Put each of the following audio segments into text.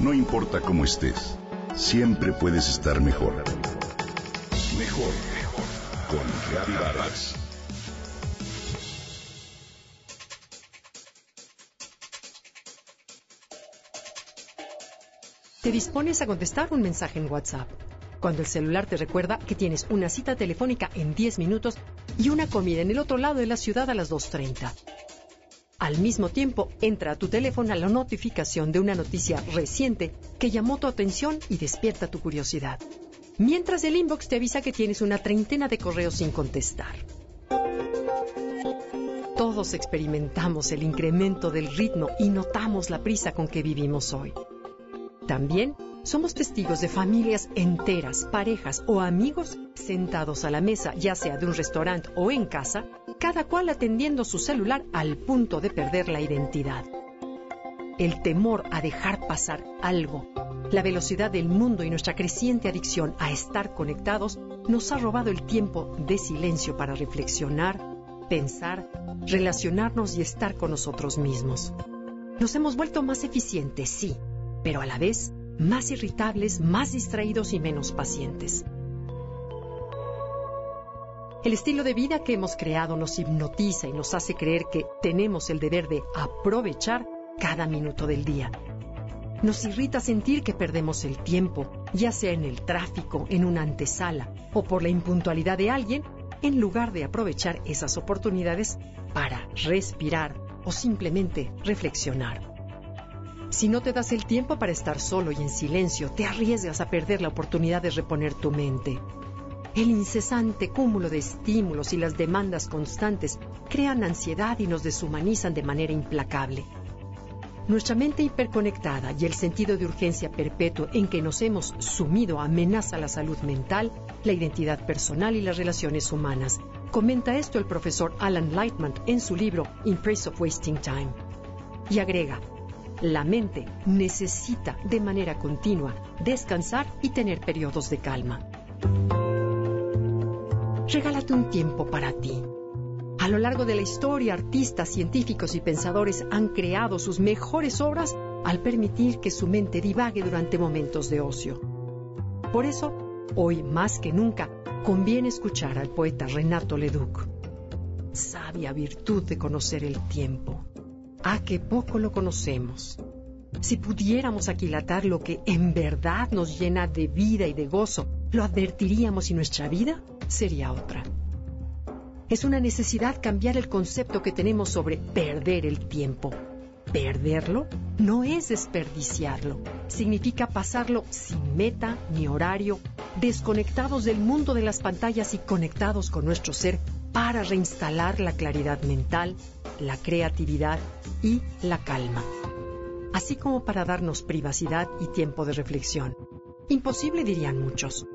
No importa cómo estés, siempre puedes estar mejor. Mejor, mejor. Con Reavivadas. Te dispones a contestar un mensaje en WhatsApp. Cuando el celular te recuerda que tienes una cita telefónica en 10 minutos y una comida en el otro lado de la ciudad a las 2.30. Al mismo tiempo, entra a tu teléfono la notificación de una noticia reciente que llamó tu atención y despierta tu curiosidad. Mientras el inbox te avisa que tienes una treintena de correos sin contestar. Todos experimentamos el incremento del ritmo y notamos la prisa con que vivimos hoy. También somos testigos de familias enteras, parejas o amigos sentados a la mesa, ya sea de un restaurante o en casa, cada cual atendiendo su celular al punto de perder la identidad. El temor a dejar pasar algo, la velocidad del mundo y nuestra creciente adicción a estar conectados nos ha robado el tiempo de silencio para reflexionar, pensar, relacionarnos y estar con nosotros mismos. Nos hemos vuelto más eficientes, sí, pero a la vez más irritables, más distraídos y menos pacientes. El estilo de vida que hemos creado nos hipnotiza y nos hace creer que tenemos el deber de aprovechar cada minuto del día. Nos irrita sentir que perdemos el tiempo, ya sea en el tráfico, en una antesala o por la impuntualidad de alguien, en lugar de aprovechar esas oportunidades para respirar o simplemente reflexionar. Si no te das el tiempo para estar solo y en silencio, te arriesgas a perder la oportunidad de reponer tu mente. El incesante cúmulo de estímulos y las demandas constantes crean ansiedad y nos deshumanizan de manera implacable. Nuestra mente hiperconectada y el sentido de urgencia perpetuo en que nos hemos sumido amenaza la salud mental, la identidad personal y las relaciones humanas. Comenta esto el profesor Alan Lightman en su libro In Praise of Wasting Time. Y agrega, la mente necesita de manera continua descansar y tener periodos de calma. Regálate un tiempo para ti. A lo largo de la historia, artistas, científicos y pensadores han creado sus mejores obras al permitir que su mente divague durante momentos de ocio. Por eso, hoy más que nunca, conviene escuchar al poeta Renato Leduc. Sabia virtud de conocer el tiempo. Ah, que poco lo conocemos. Si pudiéramos aquilatar lo que en verdad nos llena de vida y de gozo, lo advertiríamos y nuestra vida sería otra. Es una necesidad cambiar el concepto que tenemos sobre perder el tiempo. Perderlo no es desperdiciarlo, significa pasarlo sin meta ni horario, desconectados del mundo de las pantallas y conectados con nuestro ser para reinstalar la claridad mental, la creatividad y la calma, así como para darnos privacidad y tiempo de reflexión. Imposible dirían muchos.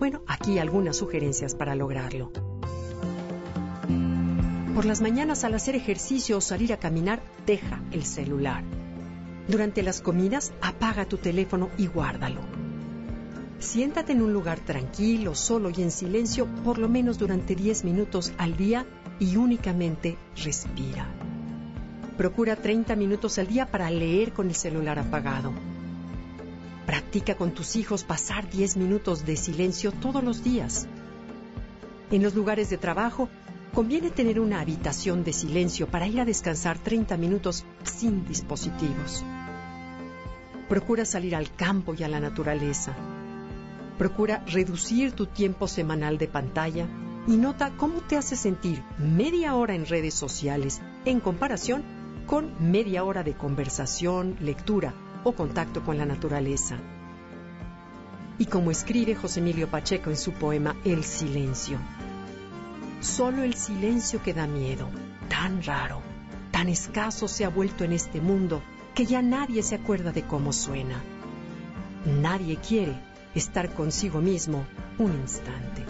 Bueno, aquí algunas sugerencias para lograrlo. Por las mañanas al hacer ejercicio o salir a caminar, deja el celular. Durante las comidas, apaga tu teléfono y guárdalo. Siéntate en un lugar tranquilo, solo y en silencio por lo menos durante 10 minutos al día y únicamente respira. Procura 30 minutos al día para leer con el celular apagado. Practica con tus hijos pasar 10 minutos de silencio todos los días. En los lugares de trabajo, conviene tener una habitación de silencio para ir a descansar 30 minutos sin dispositivos. Procura salir al campo y a la naturaleza. Procura reducir tu tiempo semanal de pantalla y nota cómo te hace sentir media hora en redes sociales en comparación con media hora de conversación, lectura o contacto con la naturaleza. Y como escribe José Emilio Pacheco en su poema El silencio, solo el silencio que da miedo, tan raro, tan escaso se ha vuelto en este mundo que ya nadie se acuerda de cómo suena. Nadie quiere estar consigo mismo un instante.